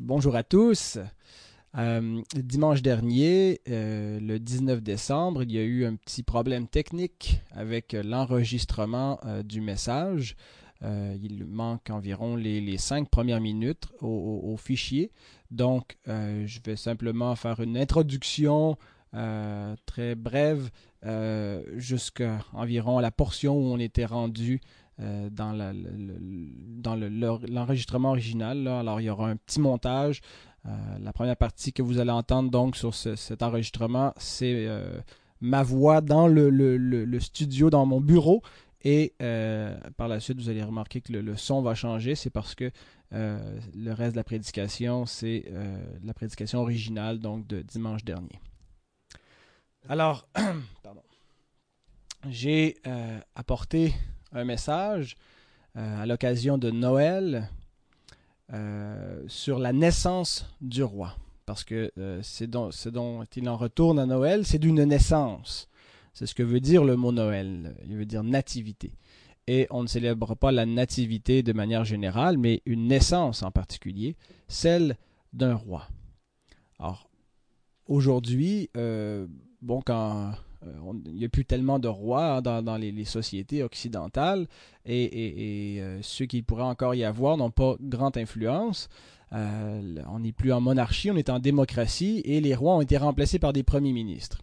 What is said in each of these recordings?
Bonjour à tous. Euh, dimanche dernier, euh, le 19 décembre, il y a eu un petit problème technique avec l'enregistrement euh, du message. il manque environ les, cinq premières minutes au, fichier. Donc, je vais simplement faire une introduction très brève jusqu'à environ la portion où on était rendu dans l'enregistrement original. Alors, il y aura un petit montage euh, la première partie que vous allez entendre donc sur cet enregistrement, c'est euh, ma voix dans le, studio, dans mon bureau. Et euh, par la suite, vous allez remarquer que le, son va changer. C'est parce que le reste de la prédication, c'est la prédication originale, donc de dimanche dernier. Alors, j'ai apporté un message à l'occasion de Noël euh, sur la naissance du roi. Parce que euh, c'est dont, il en retourne à Noël, c'est d'une naissance. C'est ce que veut dire le mot Noël. Il veut dire nativité. Et on ne célèbre pas la nativité de manière générale, mais une naissance en particulier, celle d'un roi. Alors, aujourd'hui, euh, bon, quand euh, il n'y a plus tellement de rois hein, dans, les, sociétés occidentales et, euh, ceux qui pourraient encore y avoir n'ont pas grande influence. Euh, on n'est plus en monarchie, on est en démocratie et les rois ont été remplacés par des premiers ministres.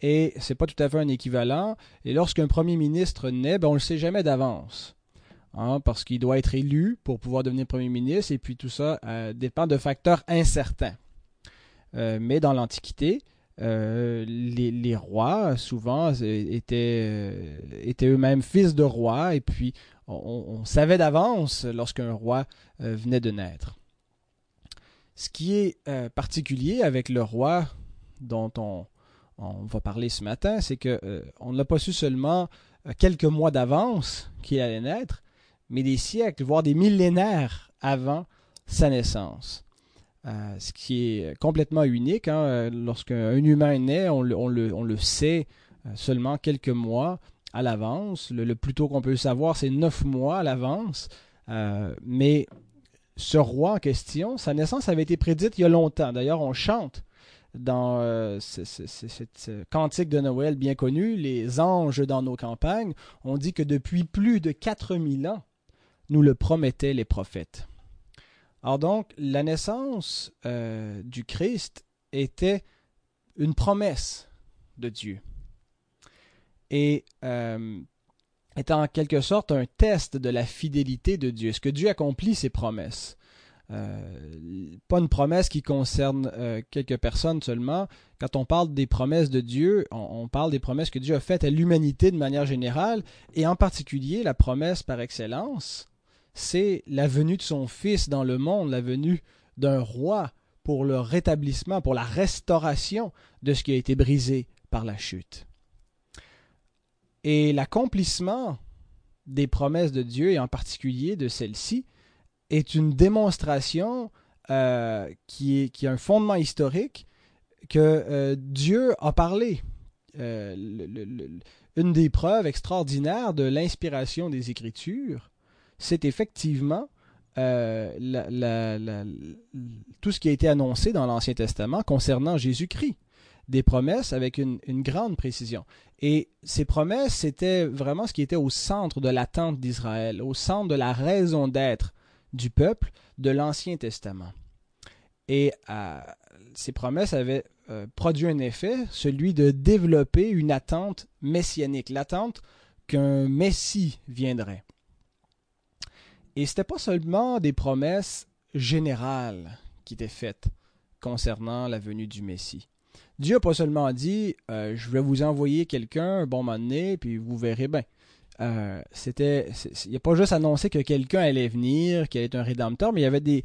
Et c'est pas tout à fait un équivalent. Et lorsqu'un premier ministre naît, ben, on ne le sait jamais d'avance. Hein, parce qu'il doit être élu pour pouvoir devenir premier ministre, et puis tout ça dépend de facteurs incertains. mais dans l'Antiquité, euh, les, rois, souvent, étaient, euh, étaient eux-mêmes fils de rois, et puis on, savait d'avance lorsqu'un roi euh, venait de naître. Ce qui est particulier avec le roi dont on, on va parler ce matin, c'est qu'on on ne l'a pas su seulement quelques mois d'avance qu'il allait naître, mais des siècles, voire des millénaires avant sa naissance. Euh, ce qui est complètement unique. Hein, euh, lorsqu'un humain naît, on le, sait euh, seulement quelques mois à l'avance. Le, plus tôt qu'on peut le savoir, c'est neuf mois à l'avance. mais ce roi en question, sa naissance avait été prédite il y a longtemps. D'ailleurs, on chante dans ce, cantique de Noël bien connu, Les anges dans nos campagnes, on dit que depuis plus de 4000 ans, nous le promettaient les prophètes. Alors donc, la naissance euh, du Christ était une promesse de Dieu et euh, était en quelque sorte un test de la fidélité de Dieu. Est-ce que Dieu accomplit ses promesses? Euh, Pas une promesse qui concerne quelques personnes seulement. Quand on parle des promesses de Dieu, on parle des promesses que Dieu a faites à l'humanité de manière générale, et en particulier la promesse par excellence c'est la venue de son Fils dans le monde, la venue d'un roi pour le rétablissement, pour la restauration de ce qui a été brisé par la chute. Et l'accomplissement des promesses de Dieu, et en particulier de celle-ci, est une démonstration euh, qui, a un fondement historique que euh, Dieu a parlé. Euh, une des preuves extraordinaires de l'inspiration des Écritures, c'est effectivement euh, tout ce qui a été annoncé dans l'Ancien Testament concernant Jésus-Christ. Des promesses avec une, grande précision. Et ces promesses, c'était vraiment ce qui était au centre de l'attente d'Israël, au centre de la raison d'être du peuple de l'Ancien Testament. Et euh, ces promesses avaient euh, produit un effet, celui de développer une attente messianique, l'attente qu'un Messie viendrait. Et ce n'était pas seulement des promesses générales qui étaient faites concernant la venue du Messie. Dieu n'a pas seulement dit euh, Je vais vous envoyer quelqu'un un bon moment donné, puis vous verrez bien. Euh, c'était, il n'a pas juste annoncé que quelqu'un allait venir, qu'il allait être un rédempteur, mais il y avait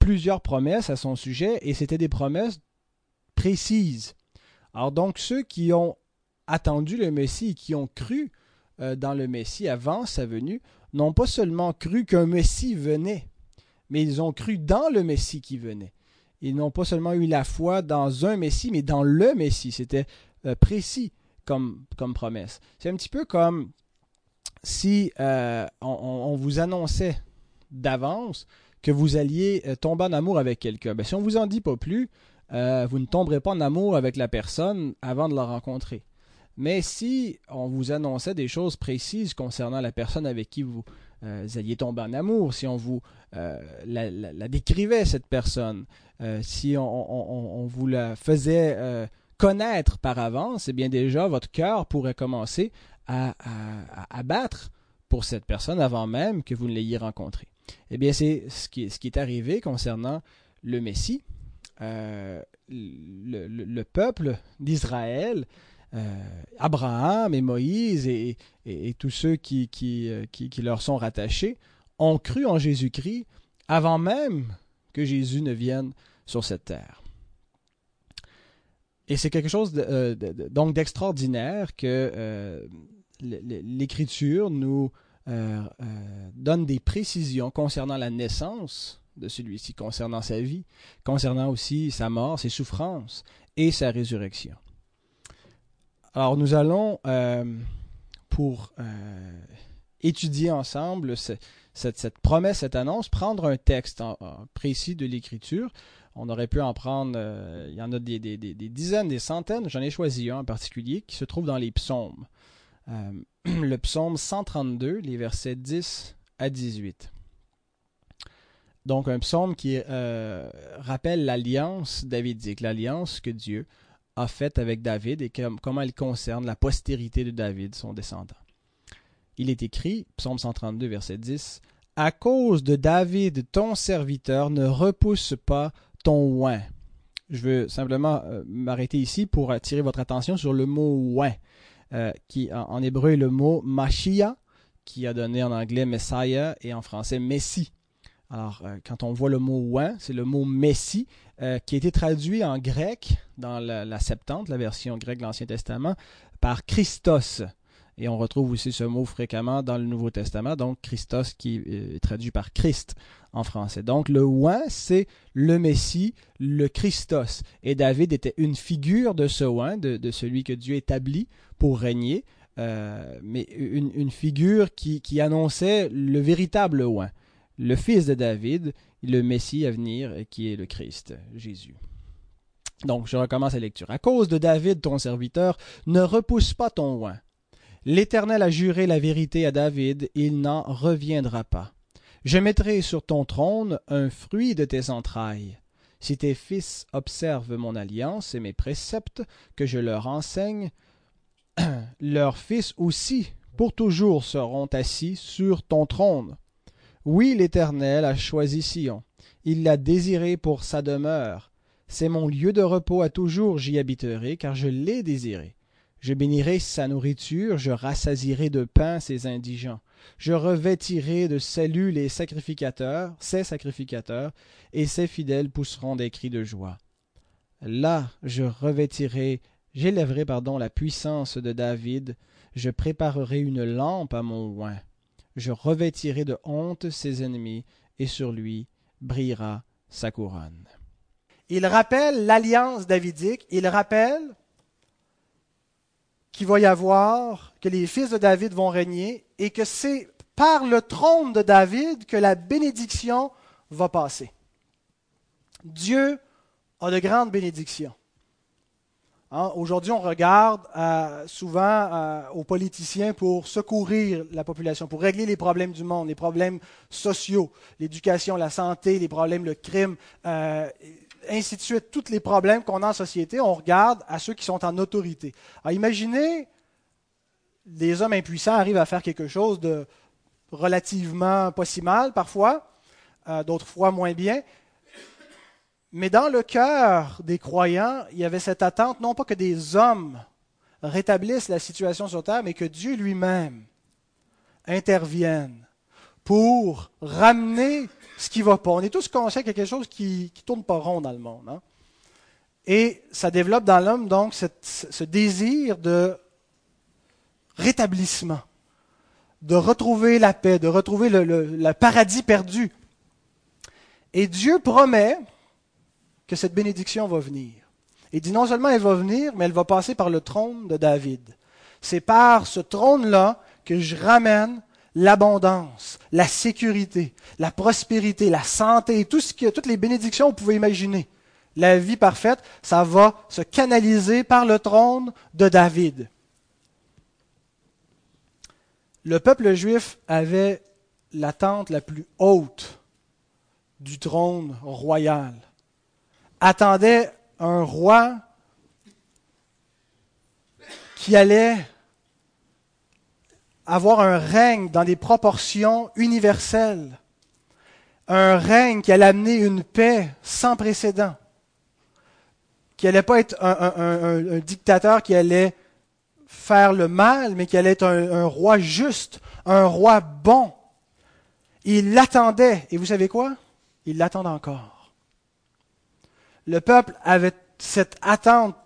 plusieurs promesses à son sujet, et c'était des promesses précises. Alors donc, ceux qui ont attendu le Messie, qui ont cru dans le Messie avant sa venue, n'ont pas seulement cru qu'un Messie venait, mais ils ont cru dans le Messie qui venait. Ils n'ont pas seulement eu la foi dans un Messie, mais dans le Messie. C'était euh, précis comme, comme promesse. C'est un petit peu comme si euh, on, vous annonçait d'avance que vous alliez euh, tomber en amour avec quelqu'un. Ben, si on ne vous en dit pas plus, euh, vous ne tomberez pas en amour avec la personne avant de la rencontrer. Mais si on vous annonçait des choses précises concernant la personne avec qui vous, alliez tomber en amour, si on vous la, décrivait, cette personne, si on, vous la faisait connaître par avance, eh bien déjà, votre cœur pourrait commencer à, battre pour cette personne avant même que vous ne l'ayez rencontrée. Eh bien, c'est ce qui, est arrivé concernant le Messie. Euh, le, peuple d'Israël, euh, Abraham et Moïse et, tous ceux euh, qui, leur sont rattachés, ont cru en Jésus-Christ avant même que Jésus ne vienne sur cette terre. Et c'est quelque chose de, donc d'extraordinaire que l'Écriture nous euh, euh, donne des précisions concernant la naissance de celui-ci, concernant sa vie, concernant aussi sa mort, ses souffrances et sa résurrection. Alors nous allons, euh, pour étudier ensemble cette, promesse, cette annonce, prendre un texte précis de l'Écriture. On aurait pu en prendre, il y en a des, dizaines, des centaines, j'en ai choisi un en particulier qui se trouve dans les psaumes. Euh, le psaume 132, les versets 10 à 18. Donc un psaume qui euh, rappelle l'alliance davidique, l'alliance que Dieu a faite avec David et comment elle concerne la postérité de David, son descendant. Il est écrit, psaume 132, verset 10, À cause de David, ton serviteur, ne repousse pas ton oin. Je veux simplement euh, m'arrêter ici pour attirer votre attention sur le mot oin. Euh, qui en, hébreu est le mot Machia, qui a donné en anglais Messiah et en français Messie. Alors, euh, quand on voit le mot ouin, c'est le mot Messie, euh, qui a été traduit en grec dans la, Septante, la version grecque de l'Ancien Testament, par Christos. Et on retrouve aussi ce mot fréquemment dans le Nouveau Testament, donc Christos qui est traduit par Christ en français. Donc le ouin, c'est le Messie, le Christos. Et David était une figure de ce ouin, de, celui que Dieu établit pour régner, euh, mais une, figure qui, annonçait le véritable ouin, le fils de David, le Messie à venir, qui est le Christ, Jésus. Donc je recommence la lecture. À cause de David, ton serviteur, ne repousse pas ton ouin. L'Éternel a juré la vérité à David, il n'en reviendra pas. Je mettrai sur ton trône un fruit de tes entrailles. Si tes fils observent mon alliance et mes préceptes que je leur enseigne, leurs fils aussi pour toujours seront assis sur ton trône. Oui, l'Éternel a choisi Sion, il l'a désiré pour sa demeure. C'est mon lieu de repos à toujours, j'y habiterai, car je l'ai désiré. Je bénirai sa nourriture, je rassasierai de pain ses indigents. Je revêtirai de salut les sacrificateurs, ses sacrificateurs, et ses fidèles pousseront des cris de joie. Là, je revêtirai, j'élèverai, pardon, la puissance de David, je préparerai une lampe à mon. Je revêtirai de honte ses ennemis, et sur lui brillera sa couronne. Il rappelle l'alliance davidique, il rappelle qu'il va y avoir, que les fils de David vont régner et que c'est par le trône de David que la bénédiction va passer. Dieu a de grandes bénédictions. Hein, aujourd'hui, on regarde euh, souvent euh, aux politiciens pour secourir la population, pour régler les problèmes du monde, les problèmes sociaux, l'éducation, la santé, les problèmes, le crime, euh, ainsi de suite, tous les problèmes qu'on a en société, on regarde à ceux qui sont en autorité. Imaginez, des hommes impuissants arrivent à faire quelque chose de relativement pas si mal parfois, d'autres fois moins bien. Mais dans le cœur des croyants, il y avait cette attente, non pas que des hommes rétablissent la situation sur terre, mais que Dieu lui-même intervienne pour ramener ce qui va pas. On est tous conscients qu'il y a quelque chose qui ne tourne pas rond dans le monde. Hein. Et ça développe dans l'homme donc ce désir de rétablissement, de retrouver la paix, de retrouver le, paradis perdu. Et Dieu promet que cette bénédiction va venir. Il dit non seulement elle va venir, mais elle va passer par le trône de David. C'est par ce trône-là que je ramène l'abondance, la sécurité, la prospérité, la santé, tout ce que, toutes les bénédictions que vous pouvez imaginer. La vie parfaite, ça va se canaliser par le trône de David. Le peuple juif avait l'attente la plus haute du trône royal. Attendait un roi qui allait avoir un règne dans des proportions universelles, un règne qui allait amener une paix sans précédent, qui n'allait pas être un, dictateur qui allait faire le mal, mais qui allait être un, roi juste, un roi bon. Il l'attendait, et vous savez quoi? Il l'attend encore. Le peuple avait cette attente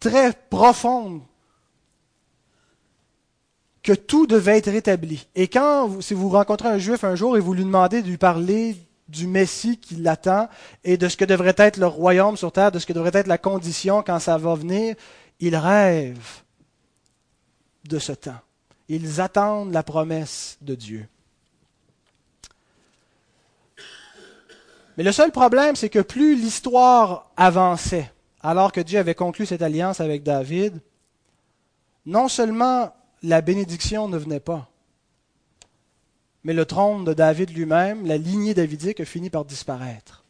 très profonde que tout devait être rétabli. Et quand, si vous rencontrez un juif un jour et vous lui demandez de lui parler du Messie qui l'attend et de ce que devrait être le royaume sur terre, de ce que devrait être la condition quand ça va venir, il rêve de ce temps. Ils attendent la promesse de Dieu. Mais le seul problème, c'est que plus l'histoire avançait, alors que Dieu avait conclu cette alliance avec David, non seulement la bénédiction ne venait pas, mais le trône de David lui-même, la lignée davidique, a fini par disparaître.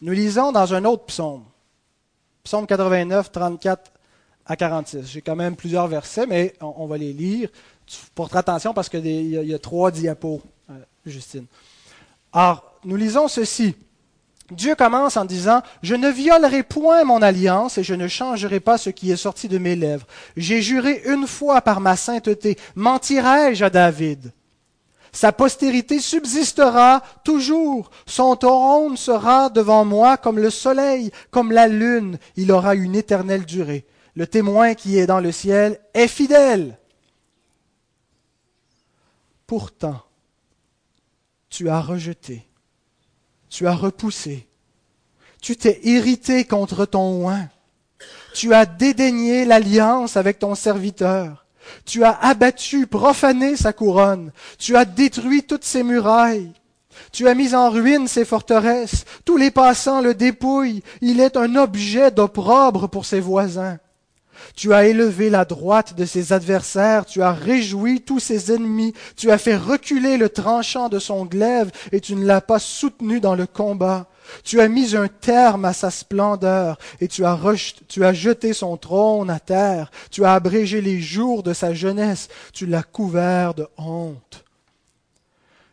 Nous lisons dans un autre psaume, psaume 89, 34 à 46. J'ai quand même plusieurs versets, mais on, va les lire. Tu porteras attention parce qu'il y, a trois diapos, euh, Justine. Nous lisons ceci. Dieu commence en disant, Je ne violerai point mon alliance et je ne changerai pas ce qui est sorti de mes lèvres. J'ai juré une fois par ma sainteté, mentirai-je à David? Sa postérité subsistera toujours, son trône sera devant moi comme le soleil, comme la lune, il aura une éternelle durée. Le témoin qui est dans le ciel est fidèle. Pourtant, tu as rejeté tu as repoussé. Tu t'es irrité contre ton oint. Tu as dédaigné l'alliance avec ton serviteur. Tu as abattu, profané sa couronne. Tu as détruit toutes ses murailles. Tu as mis en ruine ses forteresses. Tous les passants le dépouillent. Il est un objet d'opprobre pour ses voisins. Tu as élevé la droite de ses adversaires, tu as réjoui tous ses ennemis, tu as fait reculer le tranchant de son glaive, et tu ne l'as pas soutenu dans le combat. Tu as mis un terme à sa splendeur, et tu as, jeté son trône à terre, tu as abrégé les jours de sa jeunesse, tu l'as couvert de honte.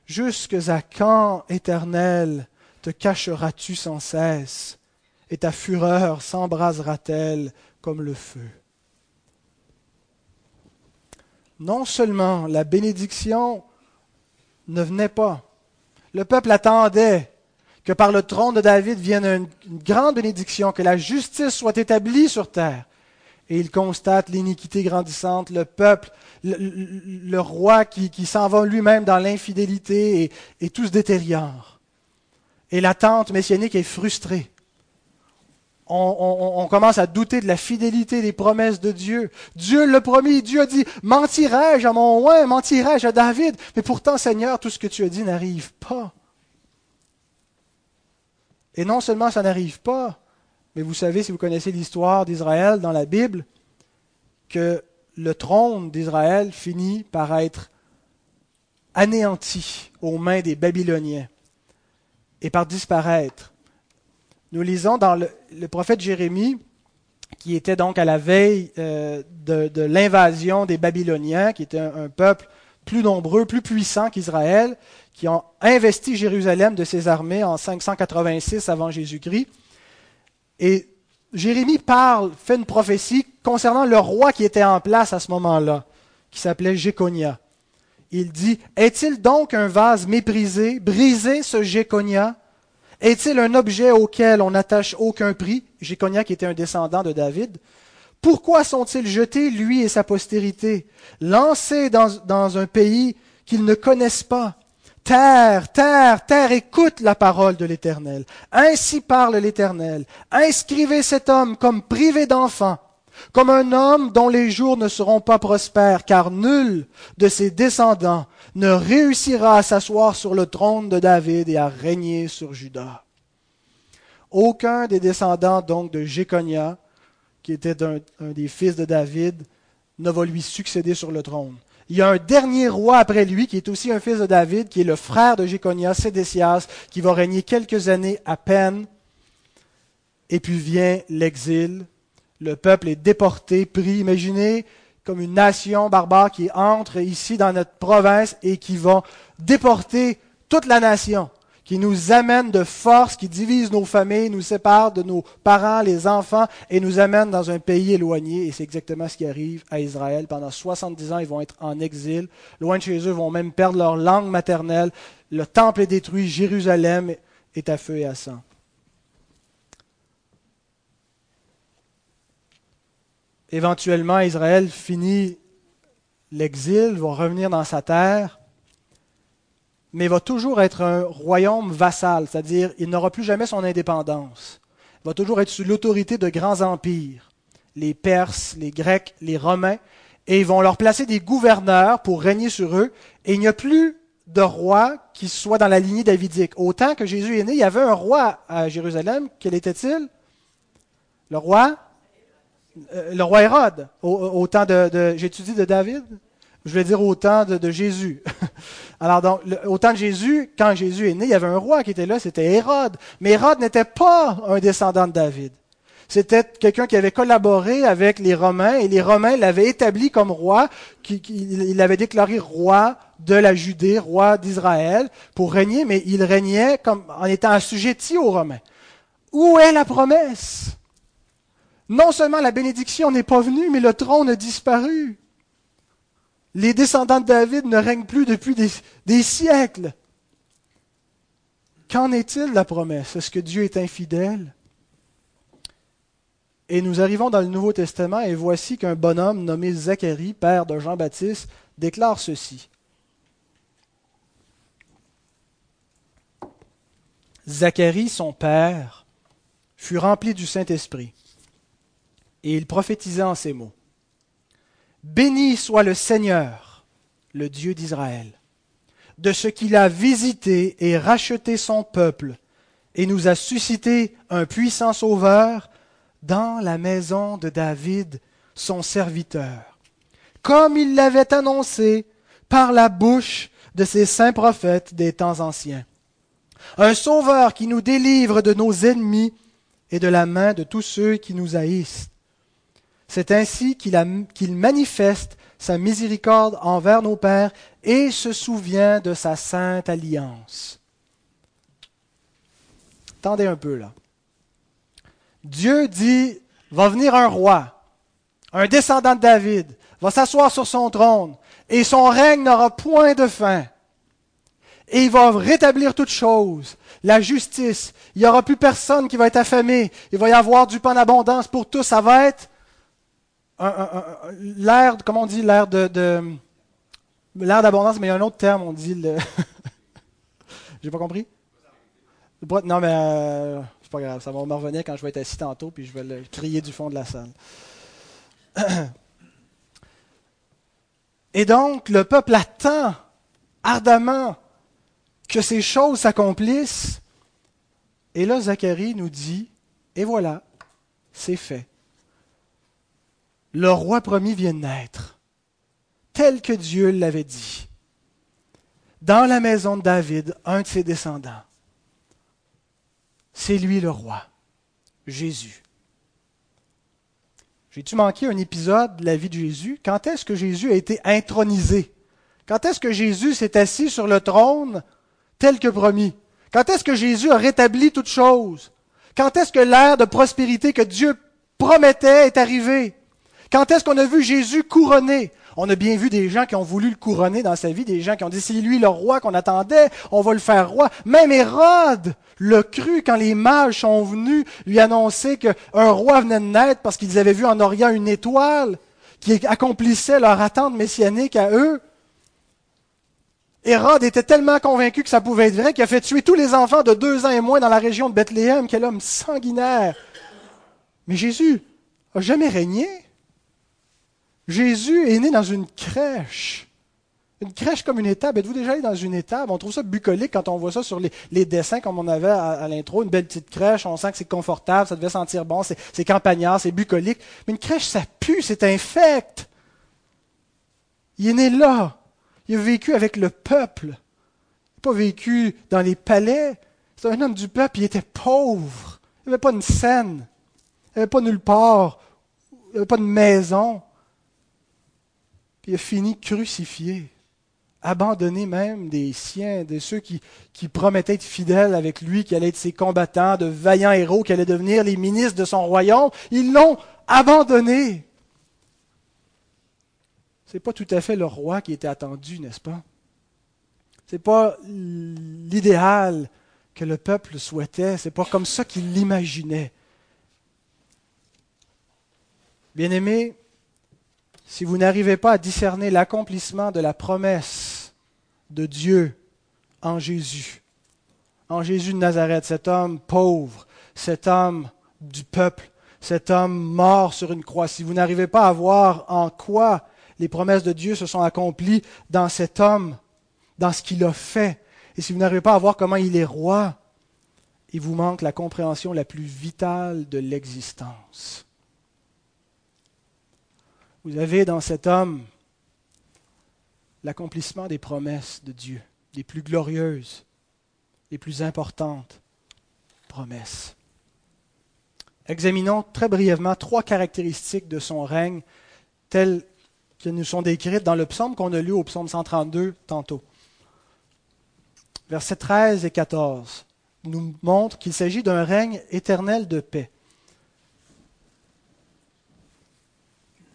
Jusque à quand, éternel, te cacheras-tu sans cesse, et ta fureur s'embrasera-t-elle comme le feu non seulement la bénédiction ne venait pas, le peuple attendait que par le trône de David vienne une, grande bénédiction, que la justice soit établie sur terre. Et il constate l'iniquité grandissante, le peuple, le, roi qui, s'en va lui-même dans l'infidélité et, et tout se détériore. Et l'attente messianique est frustrée on, commence à douter de la fidélité des promesses de Dieu. Dieu l'a promis, Dieu a dit, mentirai-je à mon oin, mentirai-je à David, mais pourtant Seigneur, tout ce que tu as dit n'arrive pas. Et non seulement ça n'arrive pas, mais vous savez, si vous connaissez l'histoire d'Israël dans la Bible, que le trône d'Israël finit par être anéanti aux mains des Babyloniens et par disparaître. Nous lisons dans le, prophète Jérémie, qui était donc à la veille euh, de, l'invasion des Babyloniens, qui était un, peuple plus nombreux, plus puissant qu'Israël, qui ont investi Jérusalem de ses armées en 586 avant Jésus-Christ. Et Jérémie parle, fait une prophétie concernant le roi qui était en place à ce moment-là, qui s'appelait Jéconia. Il dit, Est-il donc un vase méprisé, brisé ce Jéconia? Est-il un objet auquel on n'attache aucun prix? Jéconia qui était un descendant de David. Pourquoi sont-ils jetés, lui et sa postérité, lancés dans, un pays qu'ils ne connaissent pas Terre, terre, terre, écoute la parole de l'Éternel. Ainsi parle l'Éternel. Inscrivez cet homme comme privé d'enfant, comme un homme dont les jours ne seront pas prospères, car nul de ses descendants ne réussira à s'asseoir sur le trône de David et à régner sur Juda. Aucun des descendants donc de Jéconia, qui était un, des fils de David, ne va lui succéder sur le trône. Il y a un dernier roi après lui, qui est aussi un fils de David, qui est le frère de Jéconia, Sédécias, qui va régner quelques années à peine. Et puis vient l'exil. Le peuple est déporté, pris. Imaginez comme une nation barbare qui entre ici dans notre province et qui va déporter toute la nation qui nous amène de force, qui divise nos familles, nous sépare de nos parents, les enfants, et nous amène dans un pays éloigné. Et c'est exactement ce qui arrive à Israël. Pendant 70 ans, ils vont être en exil. Loin de chez eux, vont même perdre leur langue maternelle. Le temple est détruit, Jérusalem est à feu et à sang. Éventuellement, Israël finit l'exil, va revenir dans sa terre mais va toujours être un royaume vassal, c'est-à-dire il n'aura plus jamais son indépendance. Il va toujours être sous l'autorité de grands empires, les Perses, les Grecs, les Romains, et ils vont leur placer des gouverneurs pour régner sur eux, et il n'y a plus de roi qui soit dans la lignée davidique. Autant que Jésus est né, il y avait un roi à Jérusalem, quel était-il? Le roi Le roi Hérode, au, temps de, de j'étudie de David je vais dire au temps de, Jésus. Alors, donc, au temps de Jésus, quand Jésus est né, il y avait un roi qui était là, c'était Hérode. Mais Hérode n'était pas un descendant de David. C'était quelqu'un qui avait collaboré avec les Romains et les Romains l'avaient établi comme roi, qui, il l'avait déclaré roi de la Judée, roi d'Israël, pour régner, mais il régnait comme en étant assujetti aux Romains. Où est la promesse? Non seulement la bénédiction n'est pas venue, mais le trône a disparu. Les descendants de David ne règnent plus depuis des, siècles. Qu'en est-il de la promesse? Est-ce que Dieu est infidèle? Et nous arrivons dans le Nouveau Testament et voici qu'un bonhomme nommé Zacharie, père de Jean-Baptiste, déclare ceci. Zacharie, son père, fut rempli du Saint-Esprit, et il prophétisa en ces mots. Béni soit le Seigneur, le Dieu d'Israël, de ce qu'il a visité et racheté son peuple, et nous a suscité un puissant sauveur dans la maison de David, son serviteur, comme il l'avait annoncé par la bouche de ses saints prophètes des temps anciens. Un sauveur qui nous délivre de nos ennemis et de la main de tous ceux qui nous haïssent c'est ainsi qu'il manifeste sa miséricorde envers nos pères et se souvient de sa sainte alliance. Attendez un peu là. Dieu dit, va venir un roi, un descendant de David, va s'asseoir sur son trône, et son règne n'aura point de fin. Et il va rétablir toutes choses, la justice. Il n'y aura plus personne qui va être affamé. Il va y avoir du pain d'abondance pour tous. Ça va être l'air, comment on dit, l'air de, l'air d'abondance, mais il y a un autre terme, on dit le. J'ai pas compris? Non, mais euh, c'est pas grave, ça va me revenir quand je vais être assis tantôt, puis je vais le crier du fond de la salle. Et donc, le peuple attend ardemment que ces choses s'accomplissent. Et là, Zacharie nous dit, et voilà, c'est fait le roi promis vient de naître, tel que Dieu l'avait dit. Dans la maison de David, un de ses descendants. C'est lui le roi, Jésus. J'ai-tu manqué un épisode de la vie de Jésus? Quand est-ce que Jésus a été intronisé? Quand est-ce que Jésus s'est assis sur le trône tel que promis? Quand est-ce que Jésus a rétabli toutes choses? Quand est-ce que l'ère de prospérité que Dieu promettait est arrivée? Quand est-ce qu'on a vu Jésus couronné? On a bien vu des gens qui ont voulu le couronner dans sa vie, des gens qui ont dit c'est lui le roi qu'on attendait, on va le faire roi. Même Hérode le crut quand les mages sont venus lui annoncer qu'un roi venait de naître parce qu'ils avaient vu en Orient une étoile qui accomplissait leur attente messianique à eux. Hérode était tellement convaincu que ça pouvait être vrai qu'il a fait tuer tous les enfants de deux ans et moins dans la région de Bethléem. Quel homme sanguinaire. Mais Jésus a jamais régné. Jésus est né dans une crèche. Une crèche comme une étable. Êtes-vous déjà allé dans une étable? On trouve ça bucolique quand on voit ça sur les, dessins comme on avait à, l'intro. Une belle petite crèche, on sent que c'est confortable, ça devait sentir bon, c'est campagnard, c'est bucolique. Mais une crèche, ça pue, c'est infect. Il est né là. Il a vécu avec le peuple. Il n'a pas vécu dans les palais. C'est un homme du peuple, il était pauvre. Il n'y avait pas une scène. Il n'y avait pas nulle part. Il n'y avait pas de maison. Puis il a fini crucifié abandonné même des siens, de ceux qui, qui promettaient être fidèles avec lui, qui allaient être ses combattants, de vaillants héros, qui allaient devenir les ministres de son royaume. Ils l'ont abandonné. Ce n'est pas tout à fait le roi qui était attendu, n'est-ce pas? Ce n'est pas l'idéal que le peuple souhaitait, ce n'est pas comme ça qu'il l'imaginait. Bien-aimés, si vous n'arrivez pas à discerner l'accomplissement de la promesse de Dieu en Jésus, en Jésus de Nazareth, cet homme pauvre, cet homme du peuple, cet homme mort sur une croix, si vous n'arrivez pas à voir en quoi les promesses de Dieu se sont accomplies dans cet homme, dans ce qu'il a fait, et si vous n'arrivez pas à voir comment il est roi, il vous manque la compréhension la plus vitale de l'existence. Vous avez dans cet homme l'accomplissement des promesses de Dieu, les plus glorieuses, les plus importantes promesses. Examinons très brièvement trois caractéristiques de son règne telles que nous sont décrites dans le psaume qu'on a lu au psaume 132 tantôt. Versets 13 et 14 nous montrent qu'il s'agit d'un règne éternel de paix.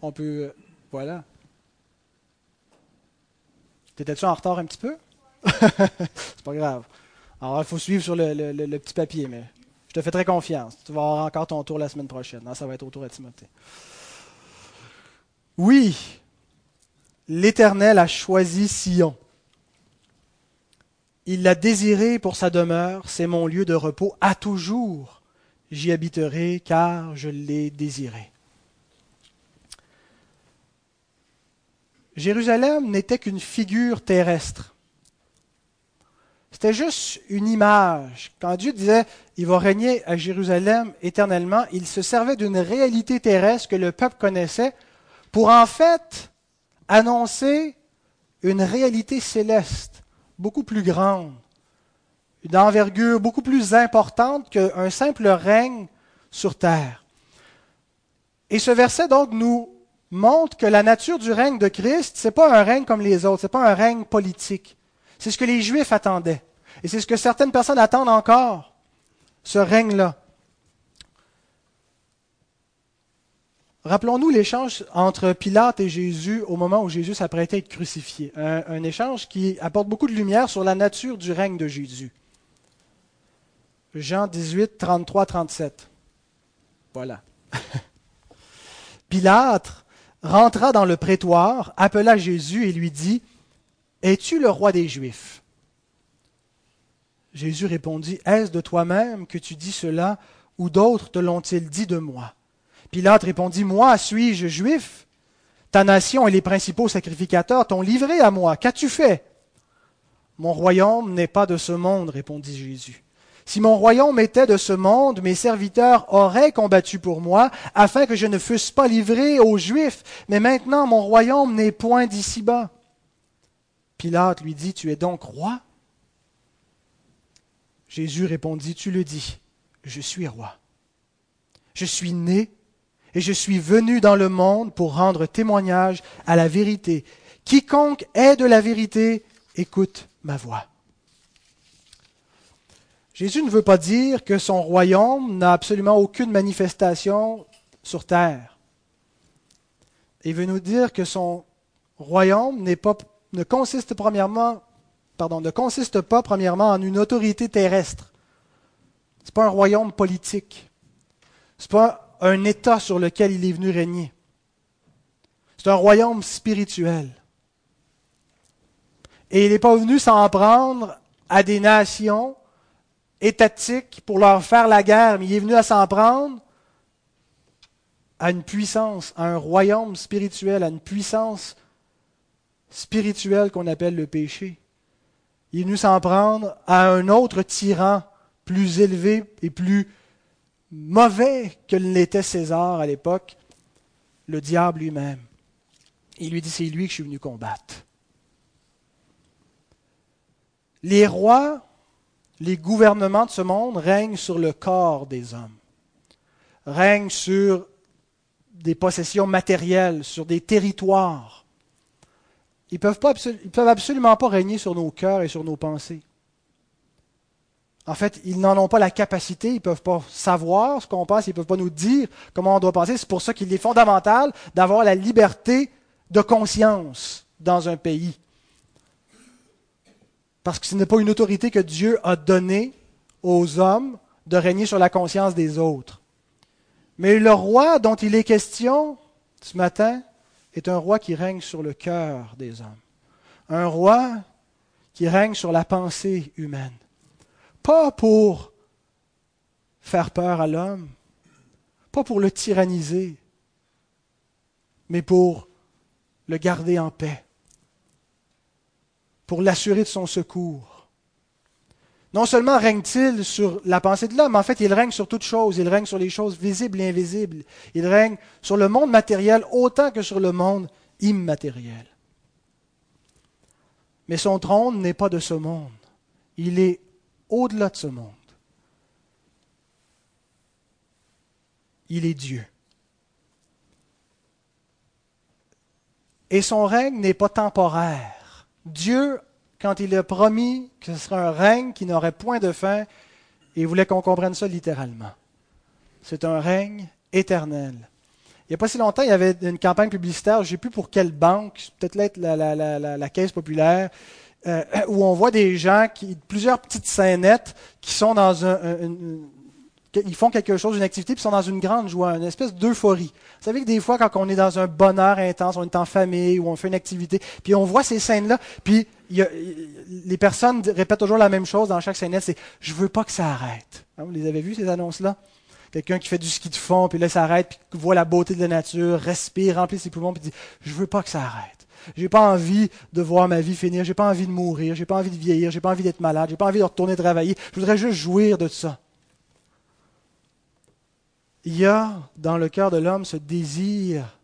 On peut. Voilà. T'étais-tu en retard un petit peu? c'est pas grave. Alors, il faut suivre sur le, petit papier, mais je te fais très confiance. Tu vas avoir encore ton tour la semaine prochaine. Non, ça va être au tour de Timothée. Oui, l'Éternel a choisi Sion. Il l'a désiré pour sa demeure, c'est mon lieu de repos à toujours. J'y habiterai car je l'ai désiré. Jérusalem n'était qu'une figure terrestre. C'était juste une image. Quand Dieu disait il va régner à Jérusalem éternellement, il se servait d'une réalité terrestre que le peuple connaissait pour en fait annoncer une réalité céleste beaucoup plus grande, une envergure beaucoup plus importante qu'un simple règne sur terre. Et ce verset donc nous montre que la nature du règne de Christ, ce n'est pas un règne comme les autres, ce n'est pas un règne politique. C'est ce que les Juifs attendaient. Et c'est ce que certaines personnes attendent encore, ce règne-là. Rappelons-nous l'échange entre Pilate et Jésus au moment où Jésus s'apprêtait à être crucifié. Un, un, échange qui apporte beaucoup de lumière sur la nature du règne de Jésus. Jean 18, 33, 37. Voilà. Pilate rentra dans le prétoire, appela Jésus et lui dit, Es-tu le roi des Juifs? Jésus répondit, Est-ce de toi-même que tu dis cela, ou d'autres te l'ont-ils dit de moi? Pilate répondit, Moi suis-je juif? Ta nation et les principaux sacrificateurs t'ont livré à moi. Qu'as-tu fait? Mon royaume n'est pas de ce monde, répondit Jésus. Si mon royaume était de ce monde, mes serviteurs auraient combattu pour moi, afin que je ne fusse pas livré aux Juifs, mais maintenant mon royaume n'est point d'ici-bas. Pilate lui dit, Tu es donc roi? Jésus répondit, Tu le dis, je suis roi. Je suis né et je suis venu dans le monde pour rendre témoignage à la vérité. Quiconque est de la vérité, écoute ma voix. Jésus ne veut pas dire que son royaume n'a absolument aucune manifestation sur terre. Il veut nous dire que son royaume ne consiste premièrement, pardon, ne consiste pas premièrement en une autorité terrestre. Ce n'est pas un royaume politique. Ce n'est pas un État sur lequel il est venu régner. C'est un royaume spirituel. Et il n'est pas venu s'en prendre à des nations étatique pour leur faire la guerre, mais il est venu à s'en prendre à une puissance, à un royaume spirituel, à une puissance spirituelle qu'on appelle le péché. Il est venu s'en prendre à un autre tyran plus élevé et plus mauvais que l'était César à l'époque, le diable lui-même. Il lui dit, c'est lui que je suis venu combattre. Les rois, les gouvernements de ce monde règnent sur le corps des hommes, règnent sur des possessions matérielles, sur des territoires. Ils ne peuvent, absolument pas régner sur nos cœurs et sur nos pensées. En fait, ils n'en ont pas la capacité, ils ne peuvent pas savoir ce qu'on pense, ils ne peuvent pas nous dire comment on doit penser. C'est pour ça qu'il est fondamental d'avoir la liberté de conscience dans un pays. Parce que ce n'est pas une autorité que Dieu a donnée aux hommes de régner sur la conscience des autres. Mais le roi dont il est question ce matin est un roi qui règne sur le cœur des hommes. Un roi qui règne sur la pensée humaine. Pas pour faire peur à l'homme, pas pour le tyranniser, mais pour le garder en paix, pour l'assurer de son secours. Non seulement règne-t-il sur la pensée de l'homme, en fait, il règne sur toutes choses. Il règne sur les choses visibles et invisibles. Il règne sur le monde matériel autant que sur le monde immatériel. Mais son trône n'est pas de ce monde. Il est au-delà de ce monde. Il est Dieu. Et son règne n'est pas temporaire. Dieu, quand il a promis que ce serait un règne qui n'aurait point de fin, il voulait qu'on comprenne ça littéralement. C'est un règne éternel. Il n'y a pas si longtemps, il y avait une campagne publicitaire, je ne sais plus pour quelle banque, peut-être la, Caisse populaire, euh, où on voit des gens, qui, plusieurs petites scénettes qui sont dans un, ils font quelque chose, une activité, puis sont dans une grande joie, une espèce d'euphorie. Vous savez que des fois, quand on est dans un bonheur intense, on est en famille ou on fait une activité, puis on voit ces scènes-là, puis les personnes répètent toujours la même chose dans chaque scénette, c'est « je veux pas que ça arrête hein, Vous les avez vus, ces annonces-là? Quelqu'un qui fait du ski de fond, puis là, s'arrête, puis voit la beauté de la nature, respire, remplit ses poumons, puis dit « je veux pas que ça arrête ». J'ai pas envie de voir ma vie finir, j'ai pas envie de mourir, j'ai pas envie de vieillir, j'ai pas envie d'être malade, j'ai pas envie de retourner travailler. Je voudrais juste jouir de ça. Il y a dans le cœur de l'homme ce désir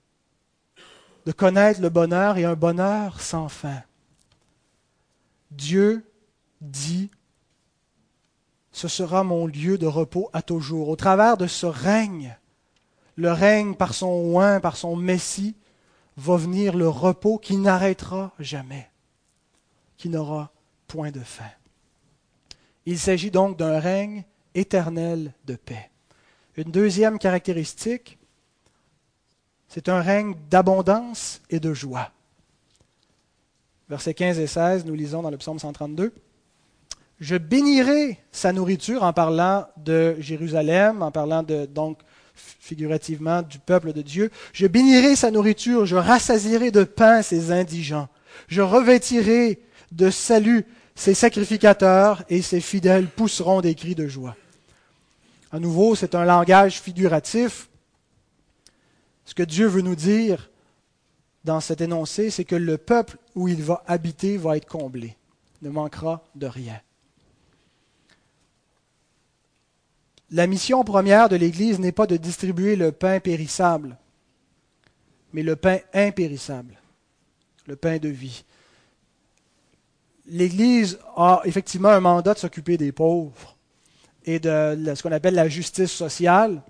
de connaître le bonheur et un bonheur sans fin. Dieu dit, ce sera mon lieu de repos à toujours. Au travers de ce règne, le règne par son oin, par son Messie, va venir le repos qui n'arrêtera jamais, qui n'aura point de fin. Il s'agit donc d'un règne éternel de paix. Une deuxième caractéristique, c'est un règne d'abondance et de joie. Versets 15 et 16, nous lisons dans le psaume 132. Je bénirai sa nourriture en parlant de Jérusalem, en parlant de, donc figurativement du peuple de Dieu. Je bénirai sa nourriture, je rassasierai de pain ses indigents. Je revêtirai de salut ses sacrificateurs et ses fidèles pousseront des cris de joie. À nouveau, c'est un langage figuratif. Ce que Dieu veut nous dire dans cet énoncé, c'est que le peuple où il va habiter va être comblé, ne manquera de rien. La mission première de l'Église n'est pas de distribuer le pain périssable, mais le pain impérissable, le pain de vie. L'Église a effectivement un mandat de s'occuper des pauvres et de ce qu'on appelle la justice sociale,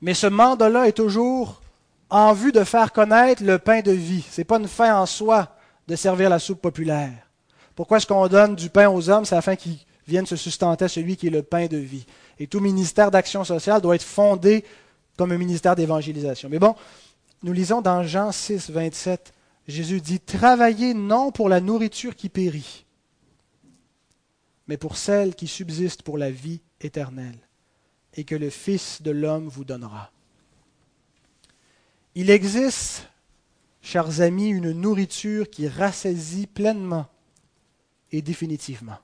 mais ce mandat-là est toujours en vue de faire connaître le pain de vie. Ce n'est pas une fin en soi de servir la soupe populaire. Pourquoi est-ce qu'on donne du pain aux hommes? C'est afin qu'ils vienne se sustenter celui qui est le pain de vie. Et tout ministère d'action sociale doit être fondé comme un ministère d'évangélisation. Mais bon, nous lisons dans Jean 6, 27, Jésus dit, Travaillez non pour la nourriture qui périt, mais pour celle qui subsiste pour la vie éternelle, et que le Fils de l'homme vous donnera. Il existe, chers amis, une nourriture qui rassasie pleinement et définitivement.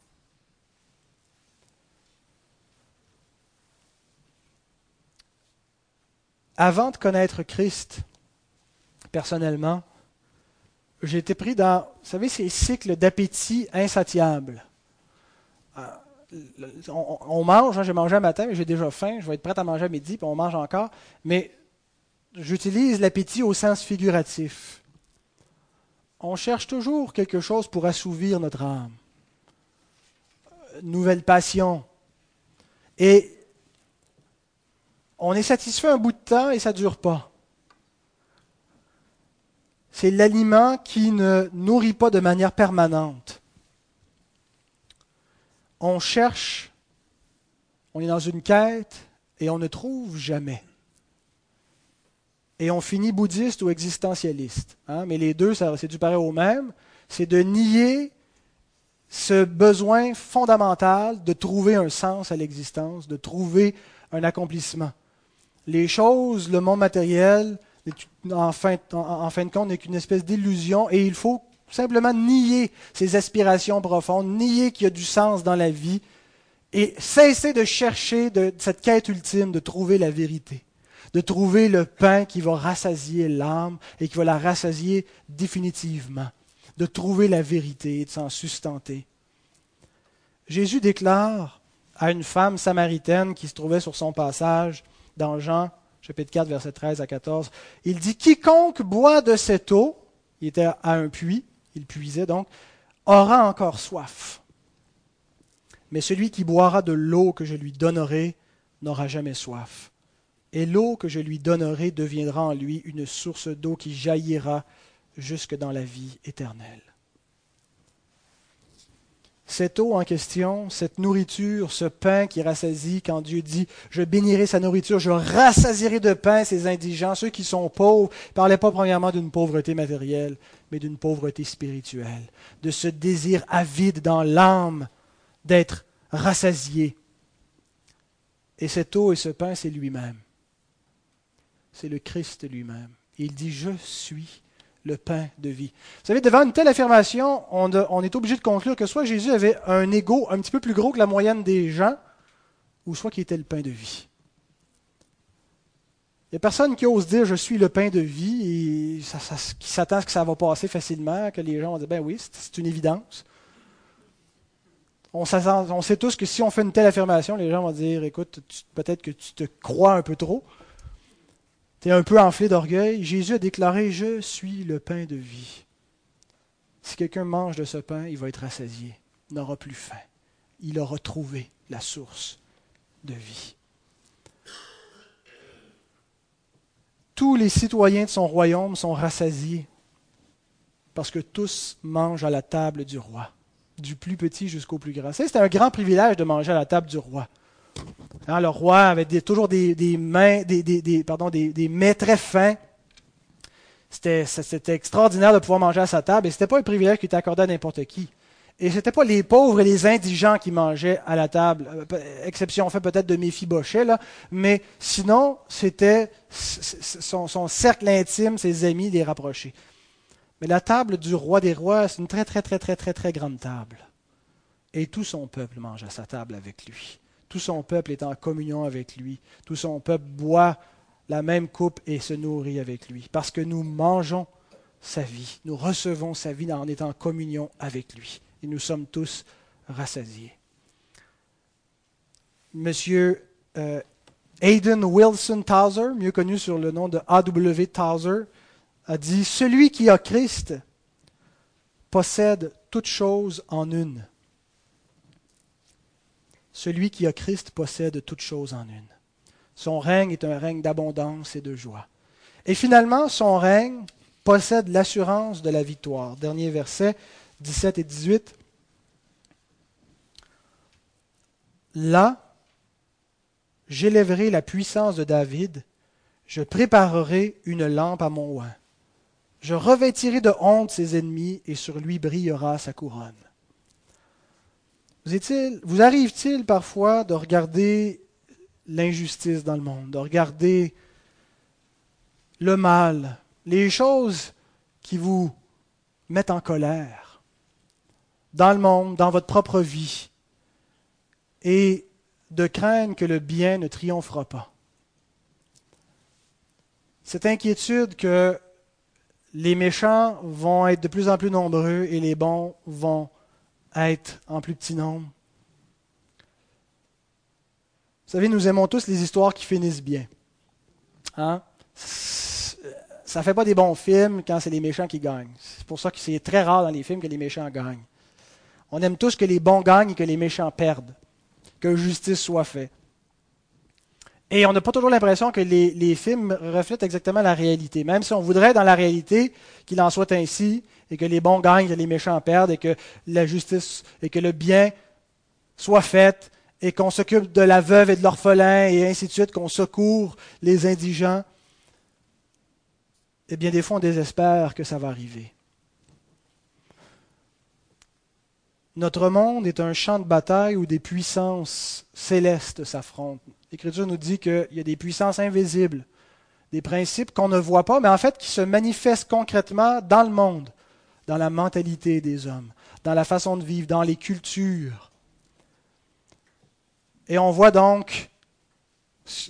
avant de connaître Christ, personnellement, j'ai été pris dans, ces cycles d'appétit insatiables. Euh, on, mange, hein, j'ai mangé un matin, mais j'ai déjà faim, je vais être prêt à manger à midi, puis on mange encore. Mais j'utilise l'appétit au sens figuratif. On cherche toujours quelque chose pour assouvir notre âme. Nouvelle passion. Et on est satisfait un bout de temps et ça ne dure pas. C'est l'aliment qui ne nourrit pas de manière permanente. On cherche, on est dans une quête et on ne trouve jamais. Et on finit bouddhiste ou existentialiste. Hein. Mais les deux, c'est du pareil au même. C'est de nier ce besoin fondamental de trouver un sens à l'existence, de trouver un accomplissement. Les choses, le monde matériel, en fin, de compte, n'est qu'une espèce d'illusion et il faut simplement nier ses aspirations profondes, nier qu'il y a du sens dans la vie et cesser de chercher cette quête ultime de trouver la vérité, de trouver le pain qui va rassasier l'âme et qui va la rassasier définitivement, de trouver la vérité et de s'en sustenter. Jésus déclare à une femme samaritaine qui se trouvait sur son passage dans Jean chapitre 4, verset 13 à 14. Il dit, Quiconque boit de cette eau, il était à un puits, il puisait donc, aura encore soif. Mais celui qui boira de l'eau que je lui donnerai n'aura jamais soif. Et l'eau que je lui donnerai deviendra en lui une source d'eau qui jaillira jusque dans la vie éternelle cette eau en question, cette nourriture, ce pain qui rassasie, quand Dieu dit Je bénirai sa nourriture, je rassasierai de pain ces indigents, ceux qui sont pauvres, ne parlait pas premièrement d'une pauvreté matérielle, mais d'une pauvreté spirituelle, de ce désir avide dans l'âme d'être rassasié. Et cette eau et ce pain, c'est lui-même. C'est le Christ lui-même. Il dit Je suis le pain de vie. Vous savez, devant une telle affirmation, on, est obligé de conclure que soit Jésus avait un ego un petit peu plus gros que la moyenne des gens, ou soit qu'il était le pain de vie. Il n'y a personne qui ose dire je suis le pain de vie et qui s'attend à ce que ça va passer facilement, que les gens vont dire ben oui, c'est une évidence. On, sait tous que si on fait une telle affirmation, les gens vont dire écoute, peut-être que tu te crois un peu trop. Tu es un peu enflé d'orgueil. Jésus a déclaré Je suis le pain de vie. Si quelqu'un mange de ce pain, il va être rassasié, n'aura plus faim. Il aura trouvé la source de vie. Tous les citoyens de son royaume sont rassasiés parce que tous mangent à la table du roi, du plus petit jusqu'au plus grand. C'est un grand privilège de manger à la table du roi. Hein, le roi avait toujours des, mains, des, pardon, des, mets très fins. C'était, extraordinaire de pouvoir manger à sa table et ce n'était pas un privilège qui était accordé à n'importe qui. Et ce n'était pas les pauvres et les indigents qui mangeaient à la table, euh, exception fait peut-être de Méphibochet, là, mais sinon, c'était son, son, cercle intime, ses amis, les rapprochés. Mais la table du roi des rois, c'est une très, très, très, très, très, très grande table. Et tout son peuple mange à sa table avec lui. Tout son peuple est en communion avec lui. Tout son peuple boit la même coupe et se nourrit avec lui. Parce que nous mangeons sa vie. Nous recevons sa vie en étant en communion avec lui. Et nous sommes tous rassasiés. Monsieur euh, Aidan Wilson Towser, mieux connu sur le nom de A.W. Towser, a dit Celui qui a Christ possède toute chose en une. Celui qui a Christ possède toutes choses en une. Son règne est un règne d'abondance et de joie. Et finalement, son règne possède l'assurance de la victoire. Dernier verset, 17 et 18. Là, j'élèverai la puissance de David, je préparerai une lampe à mon oin. Je revêtirai de honte ses ennemis, et sur lui brillera sa couronne. Vous, arrive-t-il parfois de regarder l'injustice dans le monde, de regarder le mal, les choses qui vous mettent en colère? Dans le monde, dans votre propre vie, et de craindre que le bien ne triomphera pas. cette inquiétude que les méchants vont être de plus en plus nombreux et les bons vont être en plus petit nombre. Vous savez, nous aimons tous les histoires qui finissent bien. Hein? Ça ne fait pas des bons films quand c'est les méchants qui gagnent. C'est pour ça que c'est très rare dans les films que les méchants gagnent. On aime tous que les bons gagnent et que les méchants perdent, que justice soit faite. Et on n'a pas toujours l'impression que les, films reflètent exactement la réalité. Même si on voudrait dans la réalité qu'il en soit ainsi, et que les bons gagnent, et les méchants perdent, et que la justice et que le bien soit fait, et qu'on s'occupe de la veuve et de l'orphelin, et ainsi de suite, qu'on secourt les indigents, eh bien, des fois, on désespère que ça va arriver. Notre monde est un champ de bataille où des puissances célestes s'affrontent. L'Écriture nous dit qu'il y a des puissances invisibles, des principes qu'on ne voit pas, mais en fait qui se manifestent concrètement dans le monde, dans la mentalité des hommes, dans la façon de vivre, dans les cultures. Et on voit donc,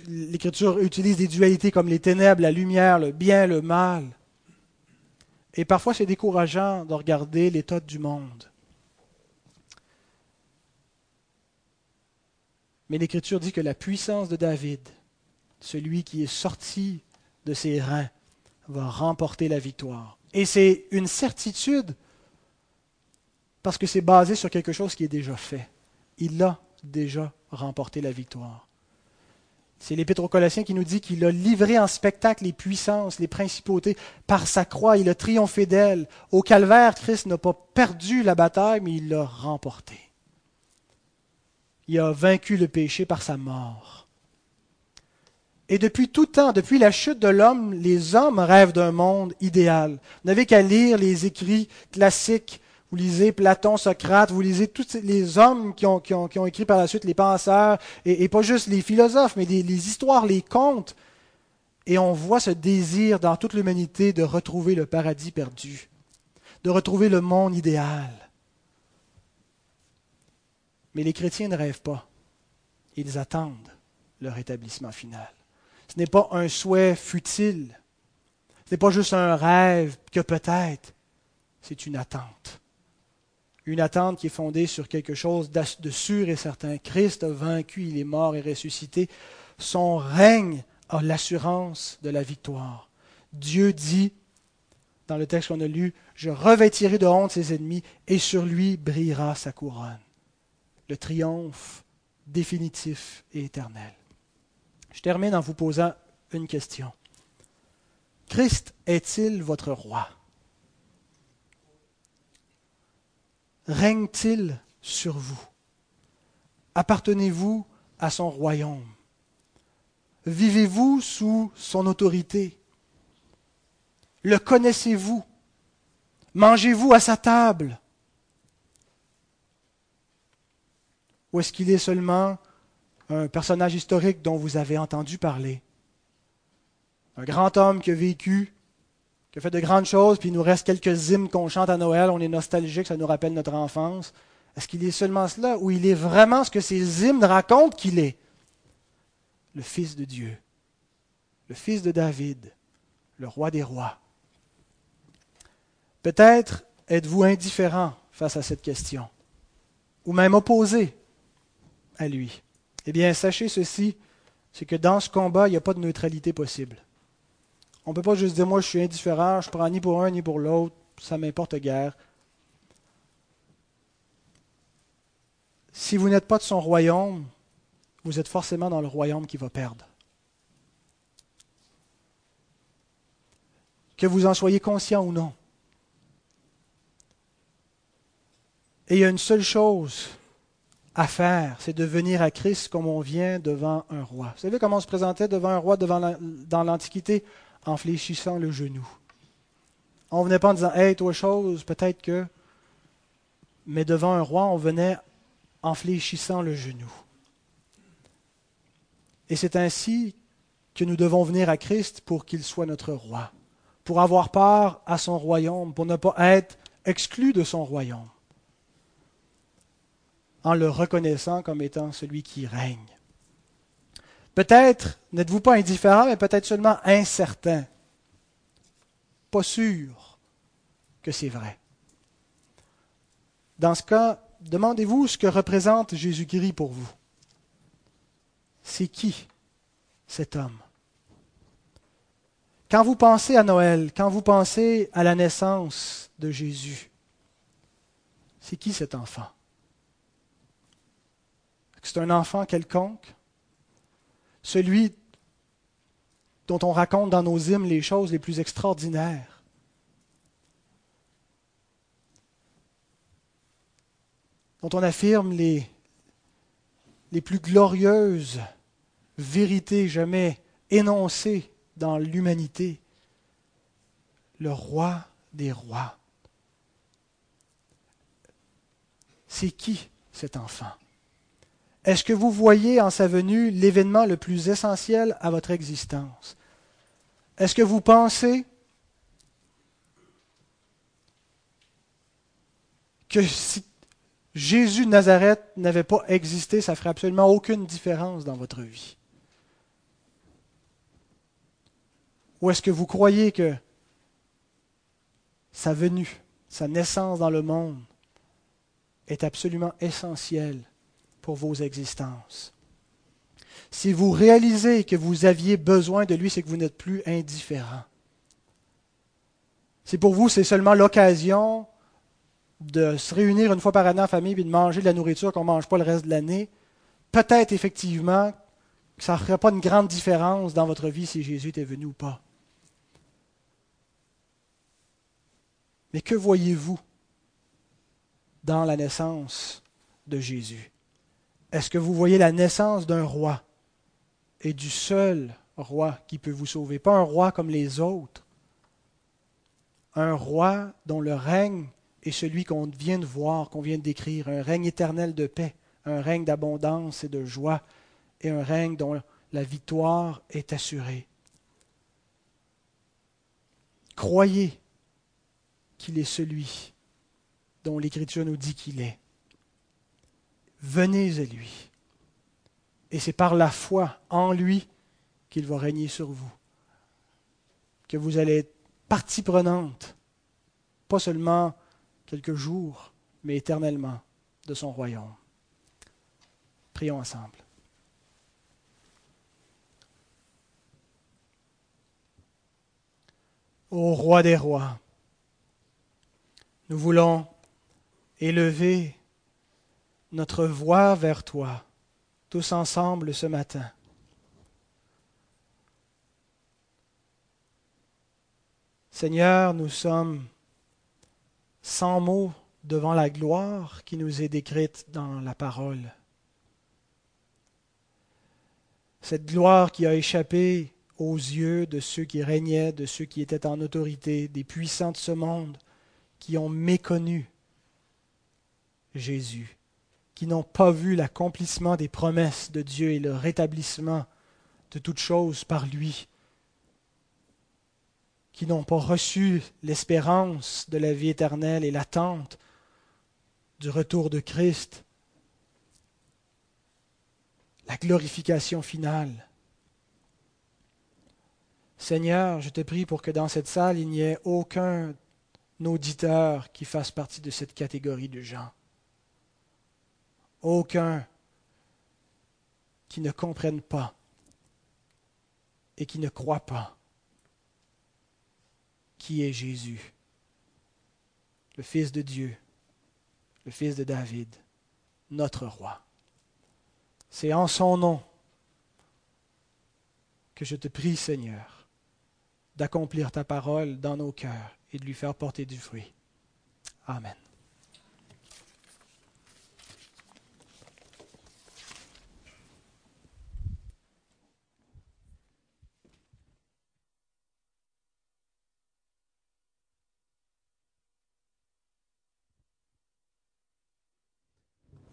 l'Écriture utilise des dualités comme les ténèbres, la lumière, le bien, le mal. Et parfois c'est décourageant de regarder l'état du monde. Mais l'Écriture dit que la puissance de David, celui qui est sorti de ses reins, va remporter la victoire. Et c'est une certitude parce que c'est basé sur quelque chose qui est déjà fait. Il a déjà remporté la victoire. C'est l'Épître aux Colossiens qui nous dit qu'il a livré en spectacle les puissances, les principautés. Par sa croix, il a triomphé d'elles. Au calvaire, Christ n'a pas perdu la bataille, mais il l'a remportée il a vaincu le péché par sa mort. Et depuis tout temps, depuis la chute de l'homme, les hommes rêvent d'un monde idéal. Vous n'avez qu'à lire les écrits classiques. Vous lisez Platon, Socrate, vous lisez tous les hommes qui ont, écrit par la suite, les penseurs, et, pas juste les philosophes, mais les, histoires, les contes. Et on voit ce désir dans toute l'humanité de retrouver le paradis perdu, de retrouver le monde idéal. Mais les chrétiens ne rêvent pas. Ils attendent le rétablissement final. Ce n'est pas un souhait futile. Ce n'est pas juste un rêve que peut-être. C'est une attente. Une attente qui est fondée sur quelque chose de sûr et certain. Christ a vaincu, il est mort et ressuscité. Son règne a l'assurance de la victoire. Dieu dit, dans le texte qu'on a lu, Je revêtirai de honte ses ennemis, et sur lui brillera sa couronne le triomphe définitif et éternel. Je termine en vous posant une question. Christ est-il votre roi? Règne-t-il sur vous? Appartenez-vous à son royaume? Vivez-vous sous son autorité? Le connaissez-vous? Mangez-vous à sa table? Ou est-ce qu'il est seulement un personnage historique dont vous avez entendu parler? Un grand homme qui a vécu, qui a fait de grandes choses, puis il nous reste quelques hymnes qu'on chante à Noël, on est nostalgique, ça nous rappelle notre enfance. Est-ce qu'il est seulement cela ou il est vraiment ce que ces hymnes racontent qu'il est? Le Fils de Dieu, le Fils de David, le roi des rois. Peut-être êtes-vous indifférent face à cette question, ou même opposé à lui. Eh bien, sachez ceci, c'est que dans ce combat, il n'y a pas de neutralité possible. On ne peut pas juste dire, moi, je suis indifférent, je prends ni pour un ni pour l'autre, ça m'importe guère. Si vous n'êtes pas de son royaume, vous êtes forcément dans le royaume qui va perdre. Que vous en soyez conscient ou non. Et il y a une seule chose à faire, c'est de venir à Christ comme on vient devant un roi. Vous savez comment on se présentait devant un roi dans l'Antiquité? En fléchissant le genou. On ne venait pas en disant Hey, toi, chose, peut-être que. Mais devant un roi, on venait en fléchissant le genou. Et c'est ainsi que nous devons venir à Christ pour qu'il soit notre roi, pour avoir part à son royaume, pour ne pas être exclus de son royaume en le reconnaissant comme étant celui qui règne. Peut-être n'êtes-vous pas indifférent, mais peut-être seulement incertain. Pas sûr que c'est vrai. Dans ce cas, demandez-vous ce que représente Jésus-Christ pour vous. C'est qui cet homme? Quand vous pensez à Noël, quand vous pensez à la naissance de Jésus, c'est qui cet enfant? C'est un enfant quelconque. Celui dont on raconte dans nos hymnes les choses les plus extraordinaires. Dont on affirme les, les plus glorieuses vérités jamais énoncées dans l'humanité, le roi des rois. C'est qui cet enfant? Est-ce que vous voyez en sa venue l'événement le plus essentiel à votre existence? Est-ce que vous pensez que si Jésus Nazareth n'avait pas existé, ça ferait absolument aucune différence dans votre vie? Ou est-ce que vous croyez que sa venue, sa naissance dans le monde est absolument essentielle pour vos existences? Si vous réalisez que vous aviez besoin de lui, c'est que vous n'êtes plus indifférent. Si pour vous, c'est seulement l'occasion de se réunir une fois par année en famille et de manger de la nourriture qu'on ne mange pas le reste de l'année, peut-être effectivement que ça ne ferait pas une grande différence dans votre vie si Jésus était venu ou pas. Mais que voyez-vous dans la naissance de Jésus? Est-ce que vous voyez la naissance d'un roi et du seul roi qui peut vous sauver? Pas un roi comme les autres, un roi dont le règne et celui qu'on vient de voir, qu'on vient de décrire, un règne éternel de paix, un règne d'abondance et de joie, et un règne dont la victoire est assurée. Croyez qu'il est celui dont l'Écriture nous dit qu'il est. Venez à lui. Et c'est par la foi en lui qu'il va régner sur vous, que vous allez être partie prenante, pas seulement quelques jours, mais éternellement de son royaume. Prions ensemble. Ô roi des rois, nous voulons élever notre voix vers toi, tous ensemble ce matin. Seigneur, nous sommes sans mots devant la gloire qui nous est décrite dans la parole. Cette gloire qui a échappé aux yeux de ceux qui régnaient, de ceux qui étaient en autorité, des puissants de ce monde, qui ont méconnu Jésus, qui n'ont pas vu l'accomplissement des promesses de Dieu et le rétablissement de toutes choses par lui, qui n'ont pas reçu l'espérance de la vie éternelle et l'attente du retour de Christ, la glorification finale. Seigneur, je te prie pour que dans cette salle, il n'y ait aucun auditeur qui fasse partie de cette catégorie de gens. Aucun qui ne comprenne pas et qui ne croit pas qui est Jésus, le Fils de Dieu, le Fils de David, notre roi. C'est en son nom que je te prie, Seigneur, d'accomplir ta parole dans nos cœurs et de lui faire porter du fruit. Amen.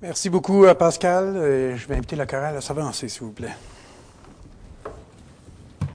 Merci beaucoup, Pascal. Je vais inviter la chorale à s'avancer, s'il vous plaît.